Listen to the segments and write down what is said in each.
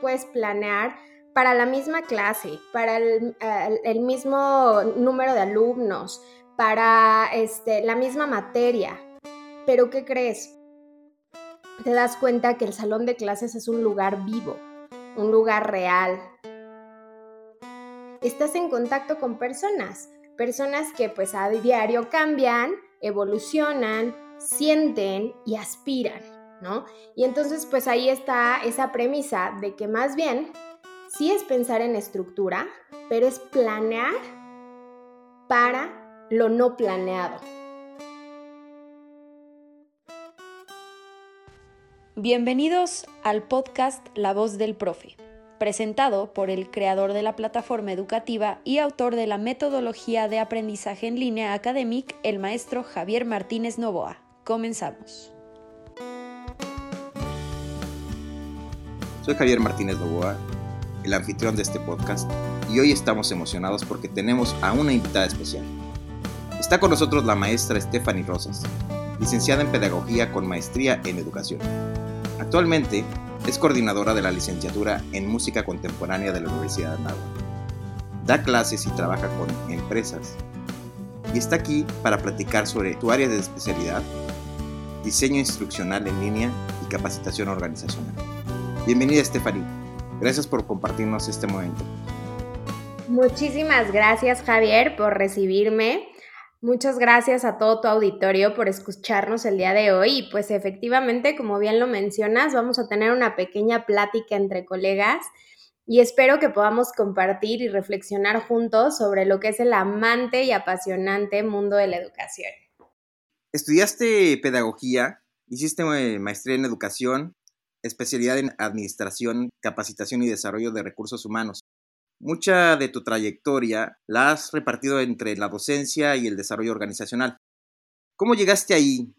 puedes planear para la misma clase, para el, mismo número de alumnos, para este, la misma materia. Pero ¿qué crees? Te das cuenta que el salón de clases es un lugar vivo, un lugar real. Estás en contacto con personas, personas que pues a diario cambian, evolucionan, sienten y aspiran, Y entonces pues ahí está esa premisa de que más bien sí es pensar en estructura, pero es planear para lo no planeado. Bienvenidos al podcast La voz del profe, presentado por el creador de la plataforma educativa y autor de la metodología de aprendizaje en línea Academic, el maestro Javier Martínez Novoa. Comenzamos. Soy Javier Martínez Novoa el anfitrión de este podcast, y hoy estamos emocionados porque tenemos a una invitada especial. Está con nosotros la maestra Stephanie Rosas, licenciada en Pedagogía con maestría en Educación. Actualmente es coordinadora de la licenciatura en Música Contemporánea de la Universidad de Anáhuac. Da clases y trabaja con empresas. Y está aquí para platicar sobre tu área de especialidad, diseño instruccional en línea y capacitación organizacional. Bienvenida Stephanie. Gracias por compartirnos este momento. Muchísimas gracias Javier por recibirme. Muchas gracias a todo tu auditorio por escucharnos el día de hoy. Y pues efectivamente, como bien lo mencionas, vamos a tener una pequeña plática entre colegas y espero que podamos compartir y reflexionar juntos sobre lo que es el amante y apasionante mundo de la educación. Estudiaste pedagogía, hiciste eh, maestría en educación especialidad en Administración, Capacitación y Desarrollo de Recursos Humanos. Mucha de tu trayectoria la has repartido entre la docencia y el desarrollo organizacional. ¿Cómo llegaste ahí?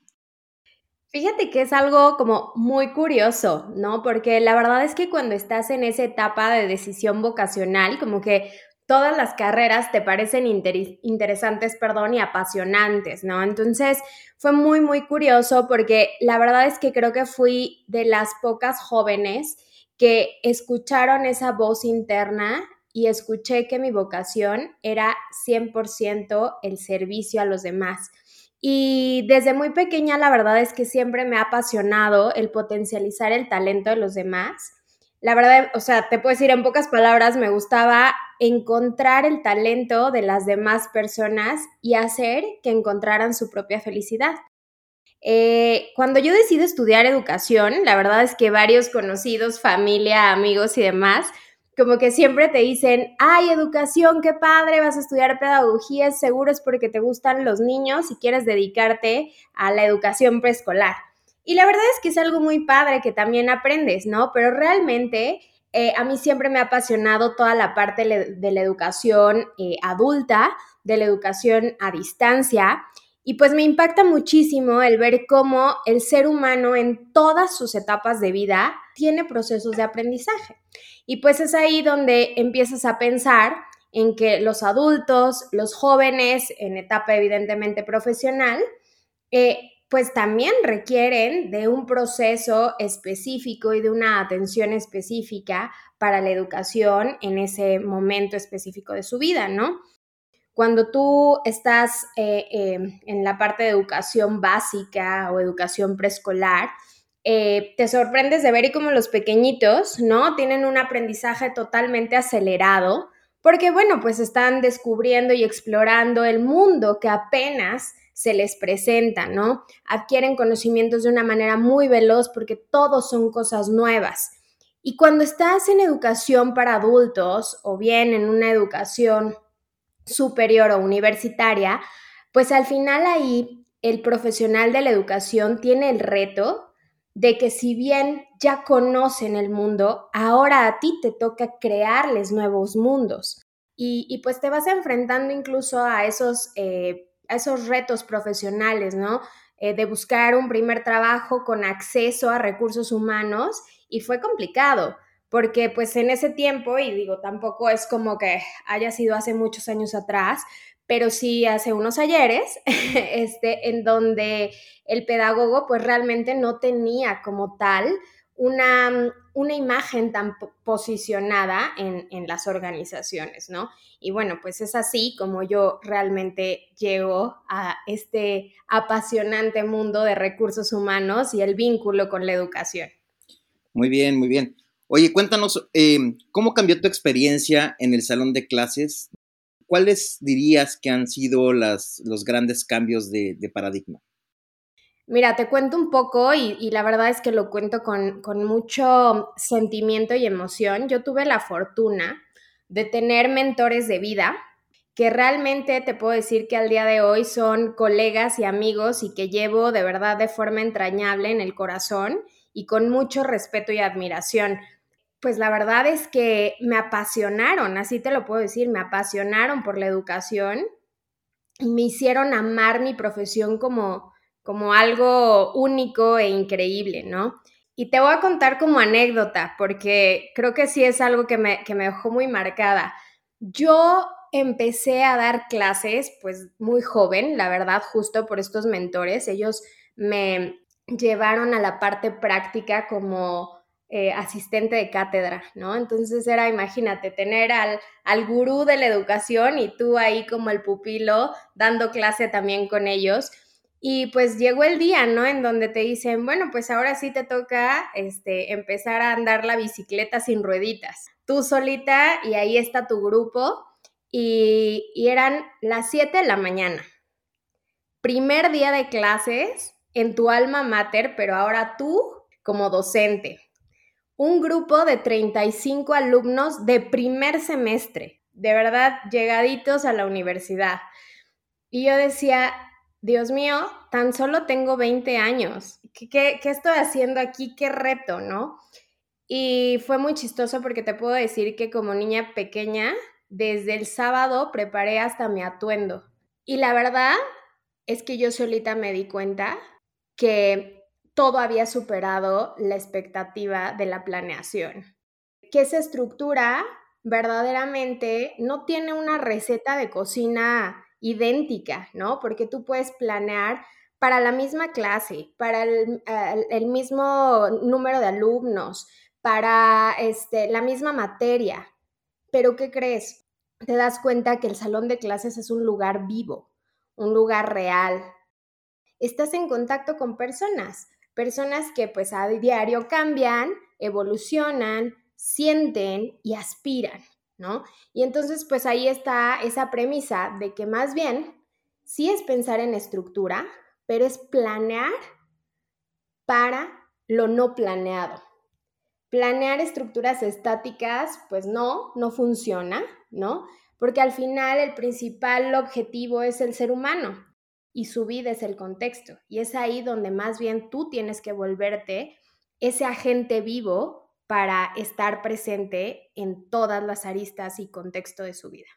Fíjate que es algo como muy curioso, ¿no? Porque la verdad es que cuando estás en esa etapa de decisión vocacional, como que todas las carreras te parecen interesantes, perdón, y apasionantes, ¿no? Entonces fue muy, muy curioso porque la verdad es que creo que fui de las pocas jóvenes que escucharon esa voz interna y escuché que mi vocación era 100% el servicio a los demás. Y desde muy pequeña la verdad es que siempre me ha apasionado el potencializar el talento de los demás la verdad, o sea, te puedo decir en pocas palabras, me gustaba encontrar el talento de las demás personas y hacer que encontraran su propia felicidad. Eh, cuando yo decido estudiar educación, la verdad es que varios conocidos, familia, amigos y demás, como que siempre te dicen, ay, educación, qué padre, vas a estudiar pedagogía, seguro es porque te gustan los niños y quieres dedicarte a la educación preescolar. Y la verdad es que es algo muy padre que también aprendes, ¿no? Pero realmente eh, a mí siempre me ha apasionado toda la parte de la educación eh, adulta, de la educación a distancia. Y pues me impacta muchísimo el ver cómo el ser humano en todas sus etapas de vida tiene procesos de aprendizaje. Y pues es ahí donde empiezas a pensar en que los adultos, los jóvenes, en etapa evidentemente profesional, eh, pues también requieren de un proceso específico y de una atención específica para la educación en ese momento específico de su vida, ¿no? Cuando tú estás eh, em, en la parte de educación básica o educación preescolar, eh, te sorprendes de ver y los pequeñitos, ¿no? Tienen un aprendizaje totalmente acelerado, porque bueno, pues están descubriendo y explorando el mundo que apenas se les presenta, ¿no? Adquieren conocimientos de una manera muy veloz porque todos son cosas nuevas. Y cuando estás en educación para adultos o bien en una educación superior o universitaria, pues al final ahí el profesional de la educación tiene el reto de que si bien ya conocen el mundo, ahora a ti te toca crearles nuevos mundos. Y, pues te vas enfrentando incluso a esos eh, esos retos profesionales, ¿no? Eh, de buscar un primer trabajo con acceso a recursos humanos y fue complicado porque pues en ese tiempo, y digo, tampoco es como que haya sido hace muchos años atrás, pero sí hace unos ayeres, este, en donde el pedagogo pues realmente no tenía como tal una, una imagen tan posicionada en, en, las organizaciones, ¿no? Y bueno, pues es así como yo realmente llego a este apasionante mundo de recursos humanos y el vínculo con la educación. Muy bien, muy bien. Oye, cuéntanos, eh, ¿cómo cambió tu experiencia en el salón de clases? ¿Cuáles dirías que han sido las, los grandes cambios de paradigma? Mira, te cuento un poco y, y la verdad es que lo cuento con, con, mucho sentimiento y emoción. Yo tuve la fortuna de tener mentores de vida que realmente te puedo decir que al día de hoy son colegas y amigos y que llevo de verdad de forma entrañable en el corazón y con mucho respeto y admiración pues la verdad es que me apasionaron, así te lo puedo decir, me apasionaron por la educación y me hicieron amar mi profesión como, como algo único e increíble, ¿no? Y te voy a contar como anécdota, porque creo que sí es algo que me, que me dejó muy marcada. Yo empecé a dar clases, pues muy joven, la verdad, justo por estos mentores. Ellos me llevaron a la parte práctica como eh, asistente de cátedra, ¿no? Entonces era, imagínate, tener al, al gurú de la educación y tú ahí como el pupilo dando clase también con ellos. Y pues llegó el día, ¿no? En donde te dicen, bueno, pues ahora sí te toca este, empezar a andar la bicicleta sin rueditas. Tú solita y ahí está tu grupo. Y, eran las 7 de la mañana. Primer día de clases en tu alma mater, pero ahora tú como docente un grupo de 35 alumnos de primer semestre, de verdad, llegaditos a la universidad. Y yo decía, Dios mío, tan solo tengo 20 años. ¿Qué, estoy haciendo aquí? ¿Qué reto, no? Y fue muy chistoso porque te puedo decir que como niña pequeña, desde el sábado preparé hasta mi atuendo. Y la verdad es que yo solita me di cuenta que todo había superado la expectativa de la planeación. Que esa estructura verdaderamente no tiene una receta de cocina idéntica, ¿no? Porque tú puedes planear para la misma clase, para el, mismo número de alumnos, para este, la misma materia. Pero ¿qué crees? Te das cuenta que el salón de clases es un lugar vivo, un lugar real. Estás en contacto con personas, personas que pues a diario cambian, evolucionan, sienten y aspiran, Y entonces pues ahí está esa premisa de que más bien sí es pensar en estructura, pero es planear para lo no planeado. Planear estructuras estáticas, pues no, no funciona, ¿no? Porque al final el principal objetivo es el ser humano, y su vida es el contexto. Y es ahí donde más bien tú tienes que volverte ese agente vivo para estar presente en todas las aristas y contexto de su vida.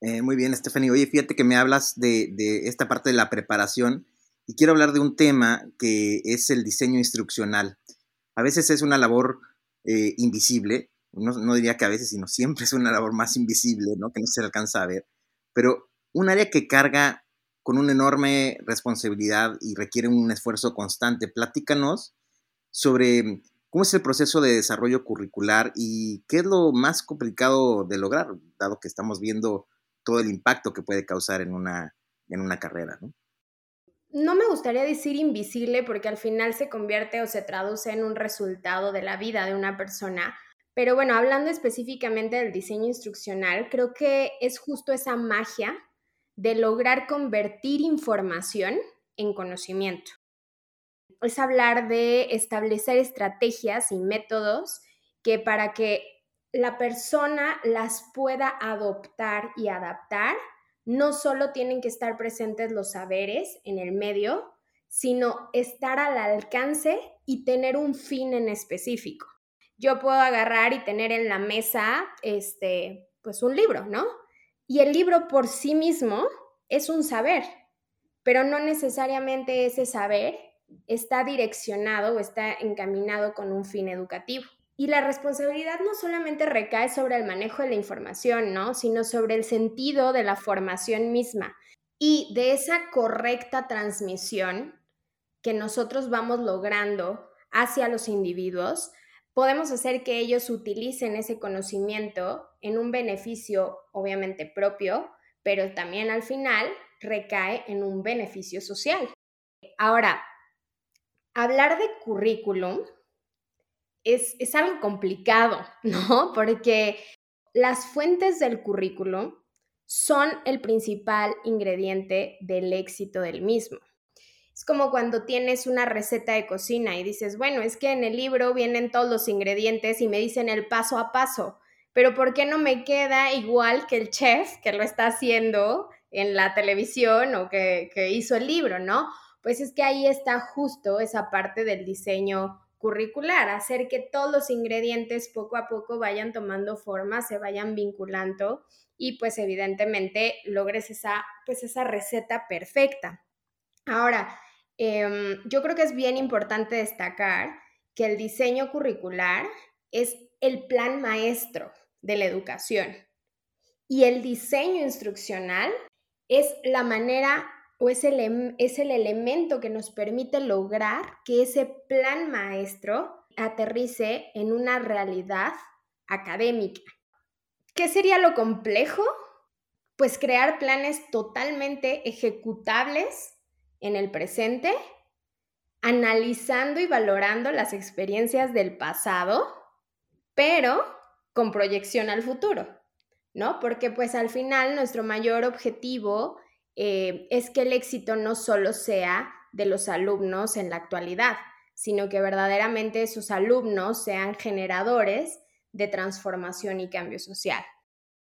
Eh, muy bien, Stephanie. Oye, fíjate que me hablas de, esta parte de la preparación y quiero hablar de un tema que es el diseño instruccional. A veces es una labor eh, invisible, no, diría que a veces, sino siempre es una labor más invisible, ¿no? que no se alcanza a ver, pero un área que carga con una enorme responsabilidad y requiere un esfuerzo constante. Platícanos sobre cómo es el proceso de desarrollo curricular y qué es lo más complicado de lograr, dado que estamos viendo todo el impacto que puede causar en una, en una carrera. ¿no? no me gustaría decir invisible porque al final se convierte o se traduce en un resultado de la vida de una persona. Pero bueno, hablando específicamente del diseño instruccional, creo que es justo esa magia de lograr convertir información en conocimiento. Es hablar de establecer estrategias y métodos que para que la persona las pueda adoptar y adaptar, no solo tienen que estar presentes los saberes en el medio, sino estar al alcance y tener un fin en específico. Yo puedo agarrar y tener en la mesa, este, pues un libro, ¿no? Y el libro por sí mismo es un saber, pero no necesariamente ese saber está direccionado o está encaminado con un fin educativo. Y la responsabilidad no solamente recae sobre el manejo de la información, ¿no? Sino sobre el sentido de la formación misma y de esa correcta transmisión que nosotros vamos logrando hacia los individuos, podemos hacer que ellos utilicen ese conocimiento en un beneficio obviamente propio, pero también al final recae en un beneficio social. Ahora, hablar de currículum es, es algo complicado, ¿no? Porque las fuentes del currículum son el principal ingrediente del éxito del mismo. Es como cuando tienes una receta de cocina y dices, bueno, es que en el libro vienen todos los ingredientes y me dicen el paso a paso, pero ¿por qué no me queda igual que el chef que lo está haciendo en la televisión o que, que hizo el libro, ¿no? Pues es que ahí está justo esa parte del diseño curricular, hacer que todos los ingredientes poco a poco vayan tomando forma, se vayan vinculando y pues evidentemente logres esa, pues esa receta perfecta. Ahora, em, yo creo que es bien importante destacar que el diseño curricular es el plan maestro de la educación y el diseño instruccional es la manera o es el, es el elemento que nos permite lograr que ese plan maestro aterrice en una realidad académica. ¿Qué sería lo complejo? Pues crear planes totalmente ejecutables en el presente, analizando y valorando las experiencias del pasado, pero con proyección al futuro, ¿no? Porque pues al final nuestro mayor objetivo eh, es que el éxito no solo sea de los alumnos en la actualidad, sino que verdaderamente sus alumnos sean generadores de transformación y cambio social.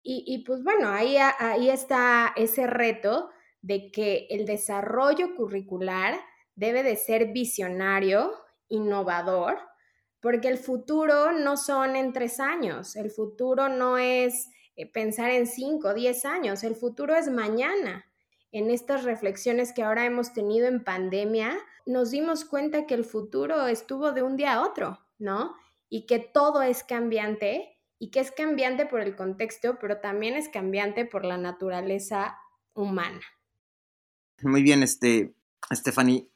Y, pues bueno, ahí, ahí está ese reto de que el desarrollo curricular debe de ser visionario, innovador, porque el futuro no son en tres años, el futuro no es eh, pensar en cinco, diez años, el futuro es mañana en estas reflexiones que ahora hemos tenido en pandemia, nos dimos cuenta que el futuro estuvo de un día a otro, ¿no? Y que todo es cambiante y que es cambiante por el contexto, pero también es cambiante por la naturaleza humana. Muy bien, este, Stephanie.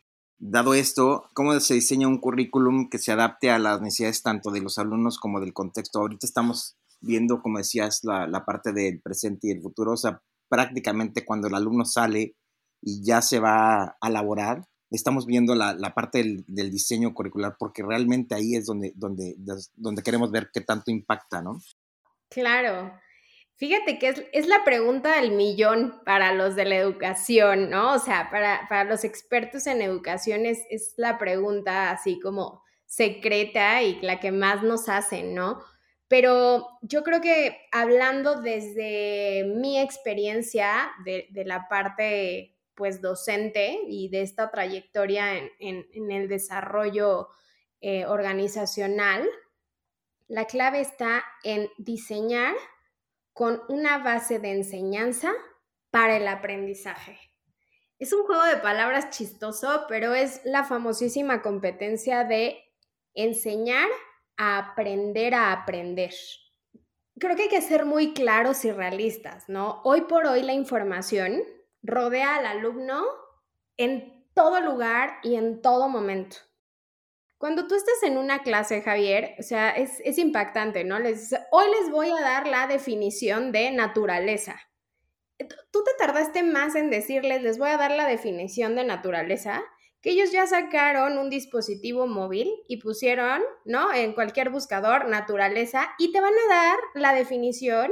Dado esto, ¿cómo se diseña un currículum que se adapte a las necesidades tanto de los alumnos como del contexto? Ahorita estamos viendo, como decías, la, la parte del presente y el futuro. O sea, prácticamente cuando el alumno sale y ya se va a laborar, estamos viendo la, parte del, diseño curricular porque realmente ahí es donde, donde, donde queremos ver qué tanto impacta, ¿no? Claro. Fíjate que es, la pregunta del millón para los de la educación, ¿no? O sea, para, para los expertos en educación es, es la pregunta así como secreta y la que más nos hacen, ¿no? Pero yo creo que hablando desde mi experiencia de, la parte pues docente y de esta trayectoria en, el desarrollo eh, organizacional, la clave está en diseñar con una base de enseñanza para el aprendizaje. Es un juego de palabras chistoso, pero es la famosísima competencia de enseñar a aprender a aprender. Creo que hay que ser muy claros y realistas, ¿no? Hoy por hoy la información rodea al alumno en todo lugar y en todo momento. Cuando tú estás en una clase, Javier, o sea, es, impactante, ¿no? Les, hoy les voy a dar la definición de naturaleza. Tú te tardaste más en decirles, les voy a dar la definición de naturaleza, que ellos ya sacaron un dispositivo móvil y pusieron, ¿no? En cualquier buscador, naturaleza, y te van a dar la definición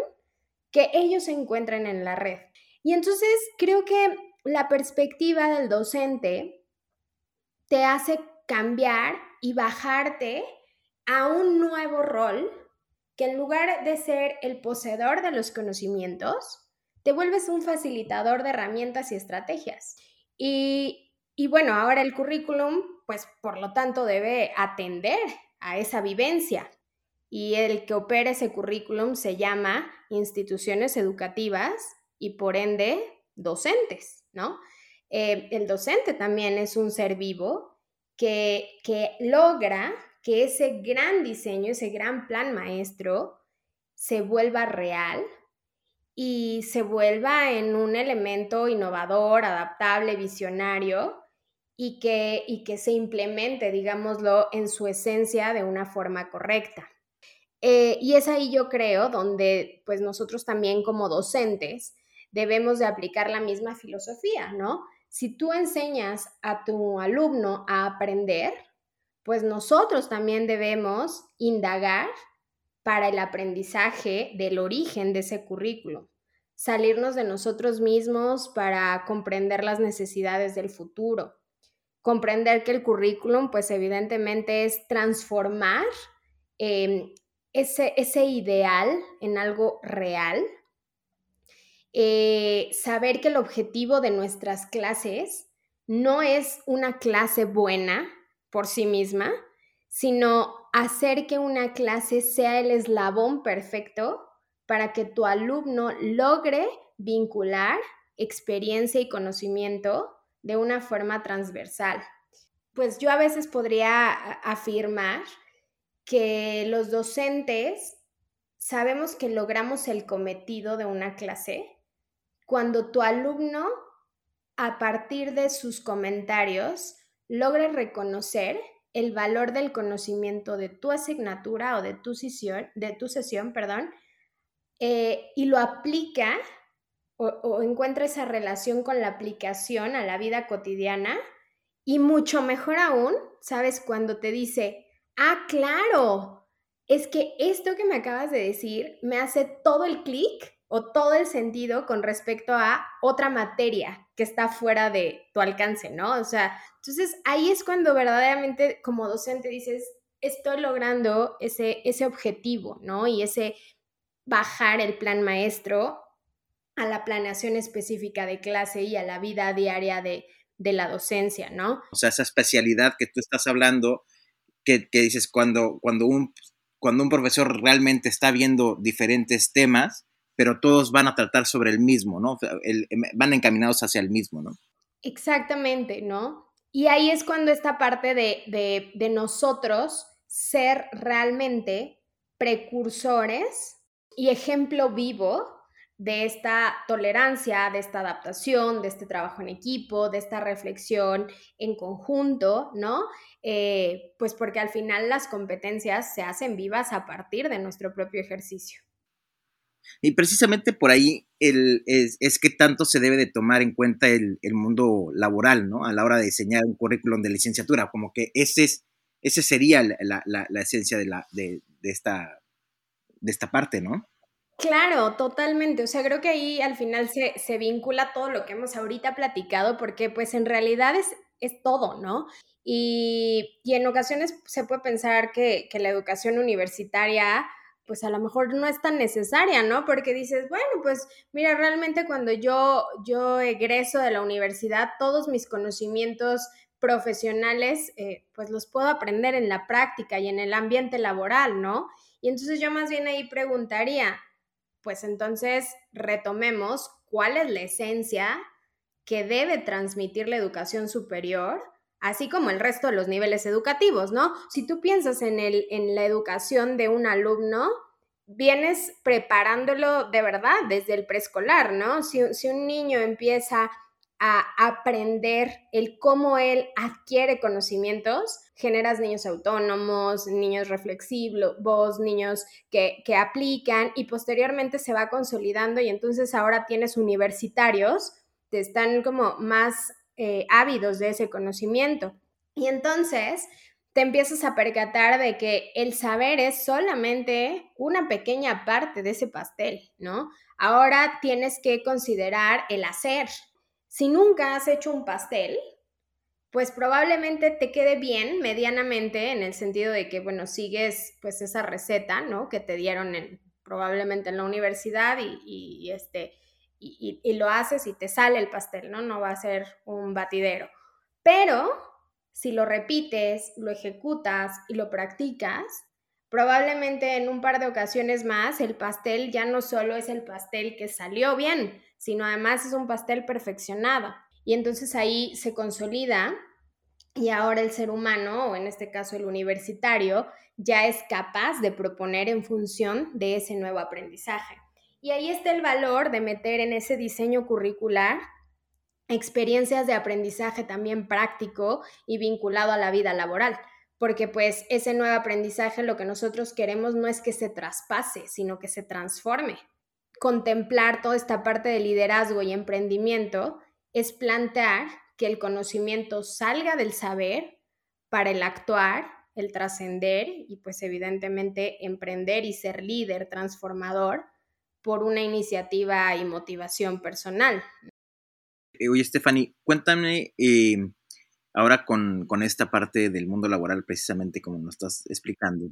que ellos encuentren en la red. Y entonces creo que la perspectiva del docente te hace cambiar y bajarte a un nuevo rol que en lugar de ser el poseedor de los conocimientos, te vuelves un facilitador de herramientas y estrategias. Y y bueno, ahora el currículum, pues por lo tanto debe atender a esa vivencia. Y el que opera ese currículum se llama instituciones educativas y por ende docentes, ¿no? Eh, el docente también es un ser vivo que, que logra que ese gran diseño, ese gran plan maestro se vuelva real y se vuelva en un elemento innovador, adaptable, visionario y que, y que se implemente, digámoslo, en su esencia de una forma correcta. Eh, y es ahí yo creo donde pues nosotros también como docentes debemos de aplicar la misma filosofía, ¿no? Si tú enseñas a tu alumno a aprender, pues nosotros también debemos indagar para el aprendizaje del origen de ese currículo, salirnos de nosotros mismos para comprender las necesidades del futuro, comprender que el currículum, pues evidentemente es transformar em, ese, ese, ideal en algo real, eh, saber que el objetivo de nuestras clases no es una clase buena por sí misma, sino hacer que una clase sea el eslabón perfecto para que tu alumno logre vincular experiencia y conocimiento de una forma transversal. Pues yo a veces podría afirmar que los docentes sabemos que logramos el cometido de una clase cuando tu alumno, a partir de sus comentarios, logra reconocer el valor del conocimiento de tu asignatura o de tu sesión, de tu sesión perdón, eh, y lo aplica o, o encuentra esa relación con la aplicación a la vida cotidiana y mucho mejor aún, ¿sabes? Cuando te dice, ah, claro, es que esto que me acabas de decir me hace todo el clic o todo el sentido con respecto a otra materia que está fuera de tu alcance, ¿no? O sea, entonces ahí es cuando verdaderamente como docente dices, estoy logrando ese, ese objetivo, ¿no? Y ese bajar el plan maestro a la planeación específica de clase y a la vida diaria de, de la docencia, ¿no? O sea, esa especialidad que tú estás hablando, que, que dices, cuando, cuando, un, cuando un profesor realmente está viendo diferentes temas, pero todos van a tratar sobre el mismo, ¿no? Em, van encaminados hacia el mismo, ¿no? Exactamente, ¿no? Y ahí es cuando esta parte de, de, nosotros ser realmente precursores y ejemplo vivo de esta tolerancia, de esta adaptación, de este trabajo en equipo, de esta reflexión en conjunto, ¿no? Eh, pues porque al final las competencias se hacen vivas a partir de nuestro propio ejercicio. Y precisamente por ahí es, que tanto se debe de tomar en cuenta el, mundo laboral, ¿no? A la hora de diseñar un currículum de licenciatura, como que ese, es, ese sería la, esencia de, esta, de esta parte, ¿no? Claro, totalmente. O sea, creo que ahí al final se, se, vincula todo lo que hemos ahorita platicado, porque pues en realidad es, es todo, ¿no? Y, y en ocasiones se puede pensar que, que la educación universitaria pues a lo mejor no es tan necesaria, ¿no? Porque dices, bueno, pues mira, realmente cuando yo, yo egreso de la universidad, todos mis conocimientos profesionales, eh, pues los puedo aprender en la práctica y en el ambiente laboral, ¿no? Y entonces yo más bien ahí preguntaría, pues entonces retomemos cuál es la esencia que debe transmitir la educación superior así como el resto de los niveles educativos, ¿no? Si tú piensas en, el, en la educación de un alumno, vienes preparándolo de verdad desde el preescolar, ¿no? Si, un niño empieza a aprender el cómo él adquiere conocimientos, generas niños autónomos, niños reflexivos, niños que, que, aplican y posteriormente se va consolidando y entonces ahora tienes universitarios que están como más eh, ávidos de ese conocimiento. Y entonces te empiezas a percatar de que el saber es solamente una pequeña parte de ese pastel, ¿no? Ahora tienes que considerar el hacer. Si nunca has hecho un pastel, pues probablemente te quede bien medianamente en el sentido de que, bueno, sigues pues esa receta, ¿no? Que te dieron en, probablemente en la universidad y este, y, lo haces y te sale el pastel, ¿no? No va a ser un batidero. Pero si lo repites, lo ejecutas y lo practicas, probablemente en un par de ocasiones más el pastel ya no solo es el pastel que salió bien, sino además es un pastel perfeccionado. Y entonces ahí se consolida y ahora el ser humano, o en este caso el universitario, ya es capaz de proponer en función de ese nuevo aprendizaje. Y ahí está el valor de meter en ese diseño curricular experiencias de aprendizaje también práctico y vinculado a la vida laboral, porque pues ese nuevo aprendizaje lo que nosotros queremos no es que se traspase, sino que se transforme. Contemplar toda esta parte de liderazgo y emprendimiento es plantear que el conocimiento salga del saber para el actuar, el trascender y pues evidentemente emprender y ser líder transformador por una iniciativa y motivación personal. Eh, oye, Stephanie, cuéntame eh, ahora con, esta parte del mundo laboral, precisamente como nos estás explicando.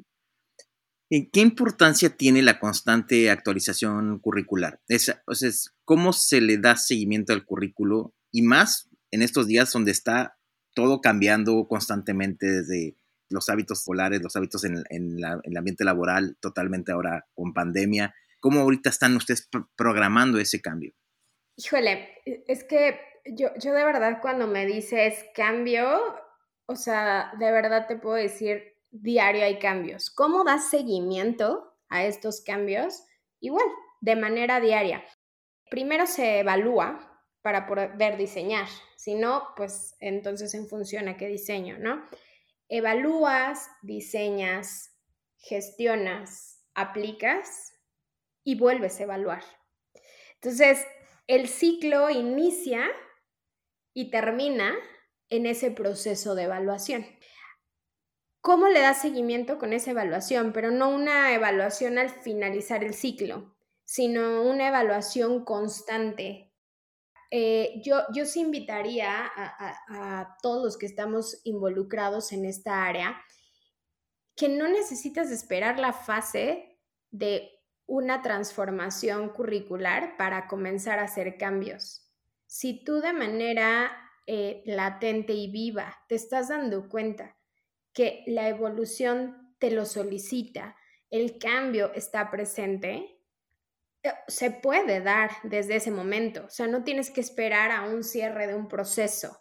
¿Qué importancia tiene la constante actualización curricular? o sea, ¿Cómo se le da seguimiento al currículo? Y más en estos días donde está todo cambiando constantemente desde los hábitos polares, los hábitos en, el ambiente laboral, totalmente ahora con pandemia. ¿Cómo ahorita están ustedes programando ese cambio? Híjole, e, es que yo, yo de verdad cuando me dices cambio, o sea, de verdad te puedo decir, diario hay cambios. ¿Cómo das seguimiento a estos cambios? Igual, de manera diaria. Primero se evalúa para poder diseñar, si no, pues entonces en función a qué diseño, ¿no? Evalúas, diseñas, gestionas, aplicas y vuelves a evaluar. Entonces, el ciclo inicia y termina en ese proceso de evaluación. ¿Cómo le das seguimiento con esa evaluación? Pero no una evaluación al finalizar el ciclo, sino una evaluación constante. Eh, yo, yo sí invitaría a todos los que estamos involucrados en esta área que no necesitas esperar la fase de una transformación curricular para comenzar a hacer cambios. Si tú de manera eh, latente y viva te estás dando cuenta que la evolución te lo solicita, el cambio está presente, eh, se puede dar desde ese momento. O sea, no tienes que esperar a un cierre de un proceso.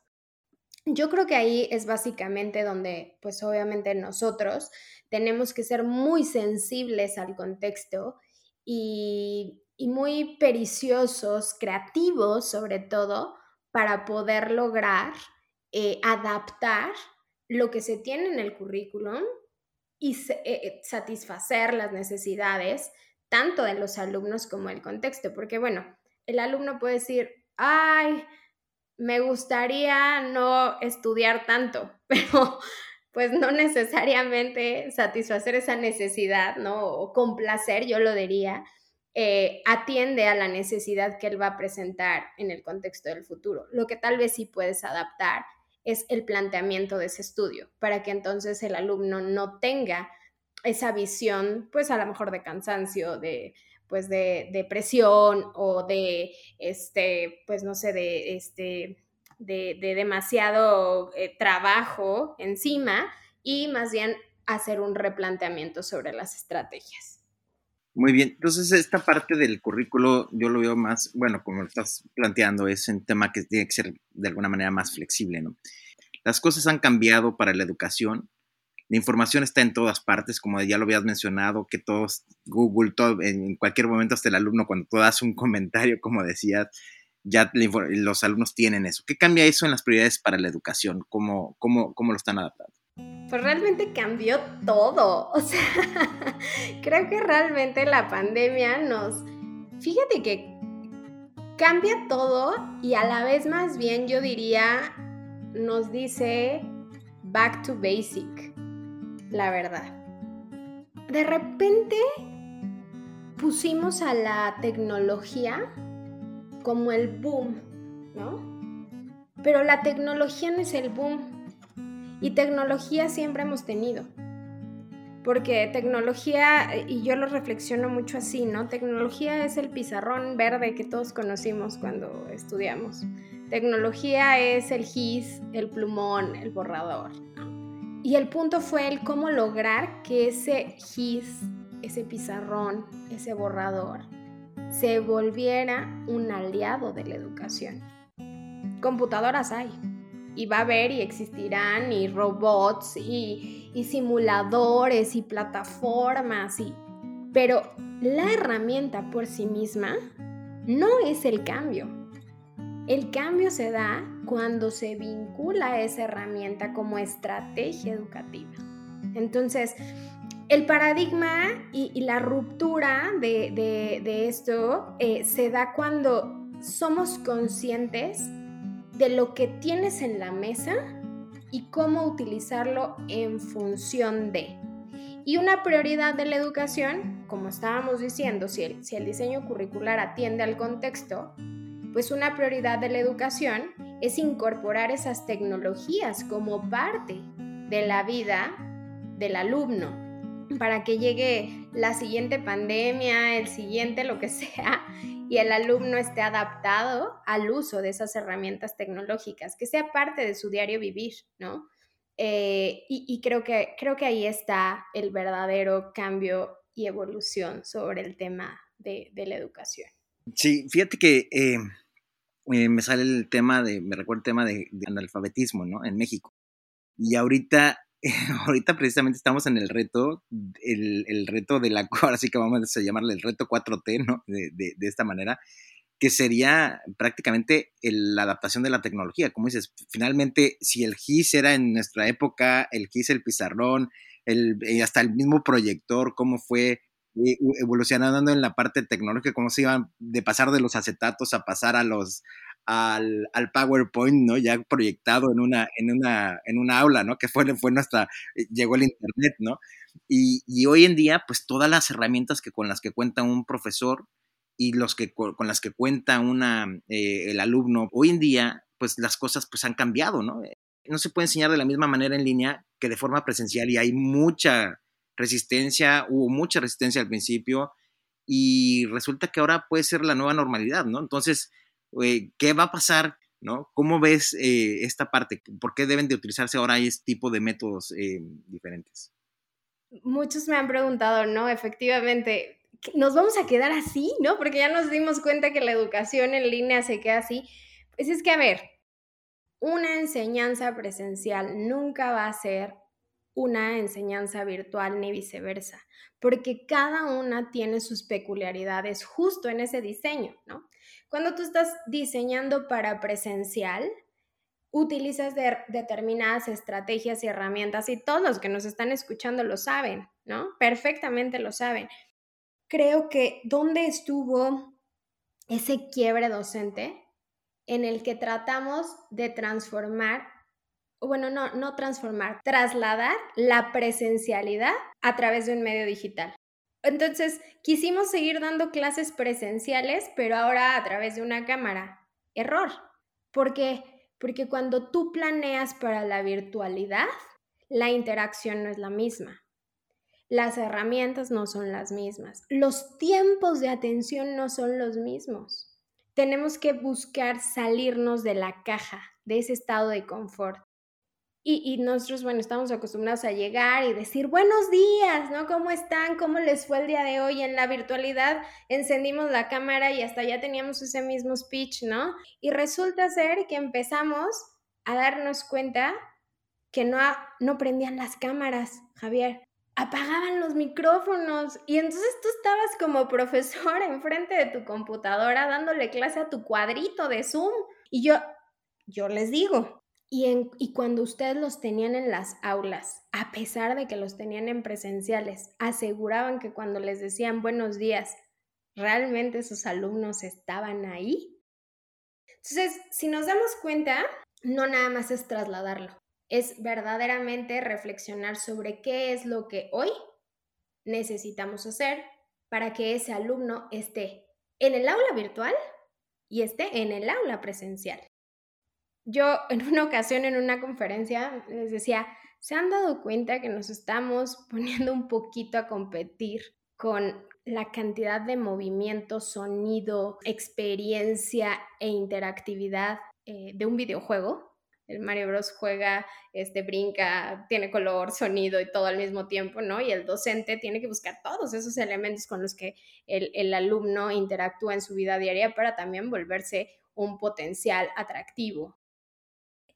Yo creo que ahí es básicamente donde, pues obviamente nosotros tenemos que ser muy sensibles al contexto y, muy periciosos, creativos sobre todo, para poder lograr eh, adaptar lo que se tiene en el currículum y eh, eh, satisfacer las necesidades tanto de los alumnos como del contexto, porque bueno, el alumno puede decir, ay, me gustaría no estudiar tanto, pero pues no necesariamente satisfacer esa necesidad, ¿no? O complacer, yo lo diría, eh, atiende a la necesidad que él va a presentar en el contexto del futuro. Lo que tal vez sí puedes adaptar es el planteamiento de ese estudio, para que entonces el alumno no tenga esa visión, pues a lo mejor de cansancio, de pues de depresión o de, este, pues no sé, de, este, de, demasiado eh, trabajo encima y más bien hacer un replanteamiento sobre las estrategias. Muy bien, entonces esta parte del currículo yo lo veo más, bueno, como lo estás planteando, es un tema que tiene que ser de alguna manera más flexible, ¿no? Las cosas han cambiado para la educación, la información está en todas partes, como ya lo habías mencionado, que todos, Google, todo, en cualquier momento hasta el alumno, cuando tú das un comentario, como decías, ya los alumnos tienen eso. ¿Qué cambia eso en las prioridades para la educación? ¿Cómo, cómo, cómo lo están adaptando? Pues realmente cambió todo. O sea, creo que realmente la pandemia nos... Fíjate que cambia todo y a la vez más bien yo diría, nos dice back to basic, la verdad. De repente pusimos a la tecnología como el boom, ¿no? Pero la tecnología no es el boom. Y tecnología siempre hemos tenido. Porque tecnología, y yo lo reflexiono mucho así, ¿no? Tecnología es el pizarrón verde que todos conocimos cuando estudiamos. Tecnología es el GIS, el plumón, el borrador. Y el punto fue el cómo lograr que ese GIS, ese pizarrón, ese borrador, se volviera un aliado de la educación. Computadoras hay, y va a haber y existirán, y robots, y, simuladores, y plataformas, y... pero la herramienta por sí misma no es el cambio. El cambio se da cuando se vincula esa herramienta como estrategia educativa. Entonces, el paradigma y, la ruptura de, esto eh, se da cuando somos conscientes de lo que tienes en la mesa y cómo utilizarlo en función de. Y una prioridad de la educación, como estábamos diciendo, si el, si el diseño curricular atiende al contexto, pues una prioridad de la educación es incorporar esas tecnologías como parte de la vida del alumno para que llegue la siguiente pandemia, el siguiente lo que sea, y el alumno esté adaptado al uso de esas herramientas tecnológicas, que sea parte de su diario vivir, ¿no? Eh, y, creo, que, creo que ahí está el verdadero cambio y evolución sobre el tema de, la educación. Sí, fíjate que eh, eh, me sale el tema de, me recuerda el tema de, de analfabetismo, ¿no? En México. Y ahorita ahorita precisamente estamos en el reto, el, reto de la, ahora sí que vamos a llamarle el reto 4T, ¿no? De, esta manera, que sería prácticamente la adaptación de la tecnología. Como dices, finalmente, si el GIS era en nuestra época, el GIS, el pizarrón, el, hasta el mismo proyector, cómo fue eh, evolucionando en la parte tecnológica, cómo se iban de pasar de los acetatos a pasar a los, al, al, PowerPoint, ¿no? Ya proyectado en una, en una, en una aula, ¿no? Que fue, fue nuestra, eh, llegó el Internet, ¿no? Y, y, hoy en día, pues todas las herramientas que con las que cuenta un profesor y los que con las que cuenta una, eh, el alumno, hoy en día, pues las cosas pues han cambiado, ¿no? No se puede enseñar de la misma manera en línea que de forma presencial y hay mucha resistencia, hubo mucha resistencia al principio y resulta que ahora puede ser la nueva normalidad, ¿no? Entonces, ¿qué va a pasar? ¿no? ¿Cómo ves eh, esta parte? ¿Por qué deben de utilizarse ahora este tipo de métodos eh, diferentes? Muchos me han preguntado, ¿no? Efectivamente, ¿nos vamos a quedar así, no? Porque ya nos dimos cuenta que la educación en línea se queda así. Pues es que, a ver, una enseñanza presencial nunca va a ser una enseñanza virtual ni viceversa, porque cada una tiene sus peculiaridades justo en ese diseño, ¿no? Cuando tú estás diseñando para presencial, utilizas determinadas estrategias y herramientas y todos los que nos están escuchando lo saben, ¿no? Perfectamente lo saben. Creo que dónde estuvo ese quiebre docente en el que tratamos de transformar, bueno, no, no transformar, trasladar la presencialidad a través de un medio digital. Entonces, quisimos seguir dando clases presenciales, pero ahora a través de una cámara. Error. ¿Por qué? Porque cuando tú planeas para la virtualidad, la interacción no es la misma. Las herramientas no son las mismas. Los tiempos de atención no son los mismos. Tenemos que buscar salirnos de la caja, de ese estado de confort. Y, nosotros, bueno, estamos acostumbrados a llegar y decir buenos días, ¿no? ¿Cómo están? ¿Cómo les fue el día de hoy? En la virtualidad encendimos la cámara y hasta ya teníamos ese mismo speech, ¿no? Y resulta ser que empezamos a darnos cuenta que no, no prendían las cámaras, Javier. Apagaban los micrófonos y entonces tú estabas como profesor enfrente de tu computadora dándole clase a tu cuadrito de Zoom. Y yo, yo les digo, y, cuando ustedes los tenían en las aulas, a pesar de que los tenían en presenciales, aseguraban que cuando les decían buenos días, realmente sus alumnos estaban ahí. Entonces, si nos damos cuenta, no nada más es trasladarlo, es verdaderamente reflexionar sobre qué es lo que hoy necesitamos hacer para que ese alumno esté en el aula virtual y esté en el aula presencial. Yo en una ocasión en una conferencia les decía, ¿se han dado cuenta que nos estamos poniendo un poquito a competir con la cantidad de movimiento, sonido, experiencia e interactividad eh, de un videojuego? El Mario Bros juega, este, brinca, tiene color, sonido y todo al mismo tiempo, ¿no? Y el docente tiene que buscar todos esos elementos con los que el, el alumno interactúa en su vida diaria para también volverse un potencial atractivo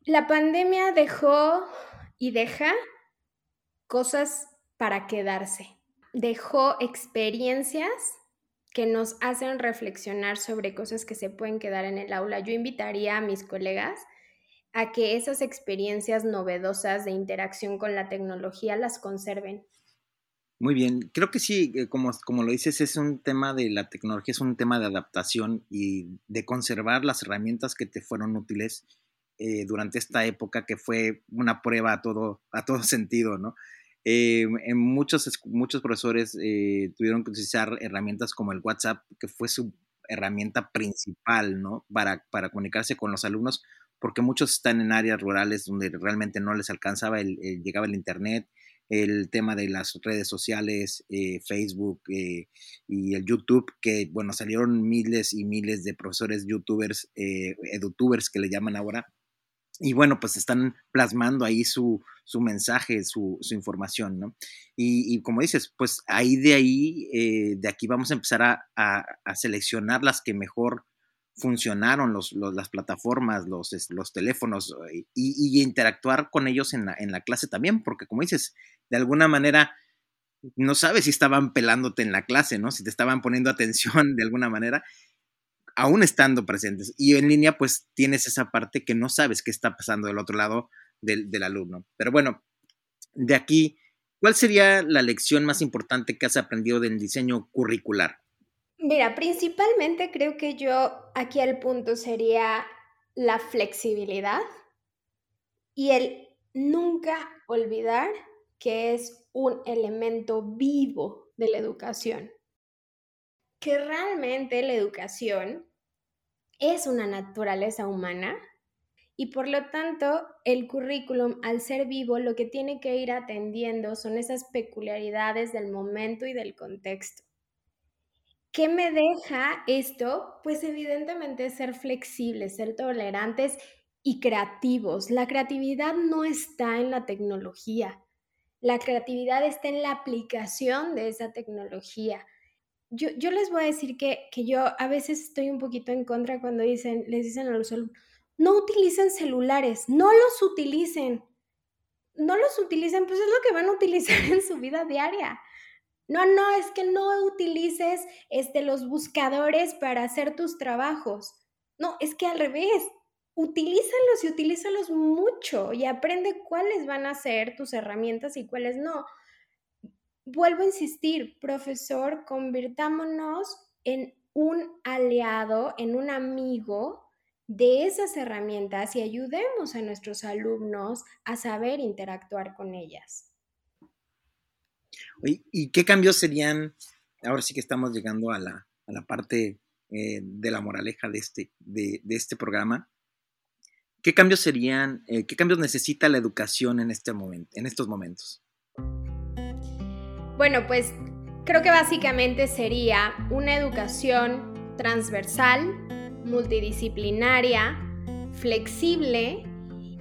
la pandemia dejó y deja cosas para quedarse. Dejó experiencias que nos hacen reflexionar sobre cosas que se pueden quedar en el aula. Yo invitaría a mis colegas a que esas experiencias novedosas de interacción con la tecnología las conserven. Muy bien, creo que sí, eh, como, como lo dices, es un tema de la tecnología, es un tema de adaptación y de conservar las herramientas que te fueron útiles eh, durante esta época que fue una prueba a todo, a todo sentido, ¿no? Eh, en muchos, muchos profesores eh, tuvieron que utilizar herramientas como el WhatsApp, que fue su herramienta principal, ¿no? Para, para comunicarse con los alumnos, porque muchos están en áreas rurales donde realmente no les alcanzaba, el, llegaba el Internet, el tema de las redes sociales, eh, Facebook y el YouTube, que, bueno, salieron miles y miles de profesores youtubers, edutubers que le llaman ahora, y bueno, pues están plasmando ahí su, su mensaje, su, información, ¿no? Y, como dices, pues ahí de ahí, eh, de aquí vamos a empezar a, a, seleccionar las que mejor funcionaron, los, las plataformas, los, los teléfonos, eh, y, y, interactuar con ellos en la, en la clase también, porque como dices, de alguna manera no sabes si estaban pelándote en la clase, ¿no? Si te estaban poniendo atención de alguna manera aún estando presentes. Y en línea, pues tienes esa parte que no sabes qué está pasando del otro lado del, alumno. Pero bueno, de aquí, ¿cuál sería la lección más importante que has aprendido del diseño curricular? Mira, principalmente creo que yo aquí el punto sería la flexibilidad y el nunca olvidar que es un elemento vivo de la educación que realmente la educación es una naturaleza humana y por lo tanto el currículum al ser vivo lo que tiene que ir atendiendo son esas peculiaridades del momento y del contexto. ¿Qué me deja esto? Pues evidentemente ser flexibles, ser tolerantes y creativos. La creatividad no está en la tecnología. La creatividad está en la aplicación de esa tecnología yo, les voy a decir que, yo a veces estoy un poquito en contra cuando dicen, les dicen a los alumnos, no utilicen celulares, no los utilicen. No los utilicen, pues es lo que van a utilizar en su vida diaria. No, no, es que no utilices este, los buscadores para hacer tus trabajos. No, es que al revés, utilízalos y utilízalos mucho y aprende cuáles van a ser tus herramientas y cuáles no vuelvo a insistir, profesor, convirtámonos en un aliado, en un amigo de esas herramientas y ayudemos a nuestros alumnos a saber interactuar con ellas. ¿Y qué cambios serían? Ahora sí que estamos llegando a la, parte eh, de la moraleja de este, de, este programa. ¿Qué cambios serían, eh, qué cambios necesita la educación en, este momento, en estos momentos? Bueno, pues creo que básicamente sería una educación transversal, multidisciplinaria, flexible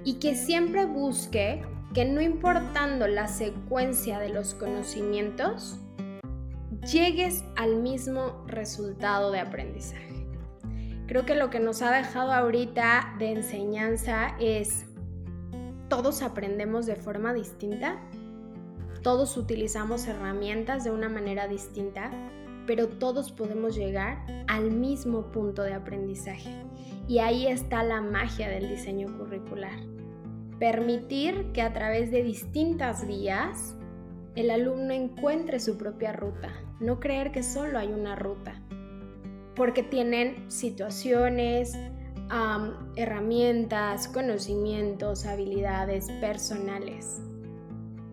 y que siempre busque que no importando la secuencia de los conocimientos, llegues al mismo resultado de aprendizaje. Creo que lo que nos ha dejado ahorita de enseñanza es, todos aprendemos de forma distinta, todos utilizamos herramientas de una manera distinta, pero todos podemos llegar al mismo punto de aprendizaje. Y ahí está la magia del diseño curricular. Permitir que a través de distintas vías el alumno encuentre su propia ruta, no creer que solo hay una ruta, porque tienen situaciones, herramientas, conocimientos, habilidades personales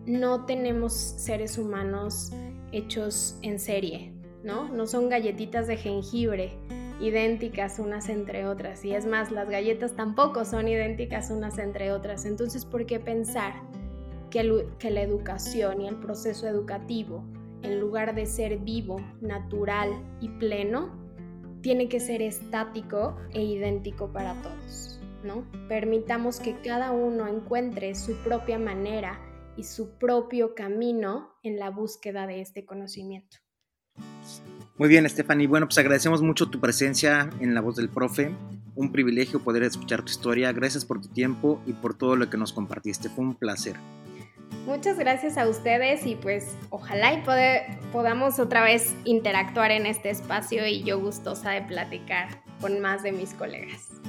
no tenemos seres humanos hechos en serie, ¿no? No son galletitas de jengibre idénticas unas entre otras. Y es más, las galletas tampoco son idénticas unas entre otras. Entonces, ¿por qué pensar que, la educación y el proceso educativo, en lugar de ser vivo, natural y pleno, tiene que ser estático e idéntico para todos? ¿no? Permitamos que cada uno encuentre su propia manera y su propio camino en la búsqueda de este conocimiento. Muy bien, Stephanie. Bueno, pues agradecemos mucho tu presencia en La Voz del Profe. Un privilegio poder escuchar tu historia. Gracias por tu tiempo y por todo lo que nos compartiste. Fue un placer. Muchas gracias a ustedes y pues ojalá y podamos otra vez interactuar en este espacio y yo gustosa de platicar con más de mis colegas.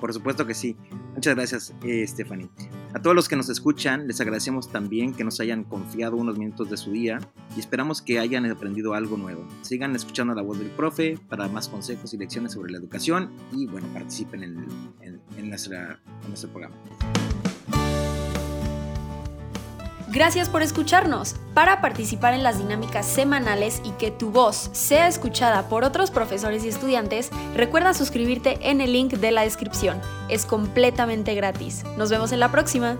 Por supuesto que sí. Muchas gracias, eh, Stephanie. A todos los que nos escuchan, les agradecemos también que nos hayan confiado unos minutos de su día y esperamos que hayan aprendido algo nuevo. Sigan escuchando la voz del profe para más consejos y lecciones sobre la educación y bueno, participen en, en nuestro programa. Gracias por escucharnos. Para participar en las dinámicas semanales y que tu voz sea escuchada por otros profesores y estudiantes, recuerda suscribirte en el link de la descripción. Es completamente gratis. Nos vemos en la próxima.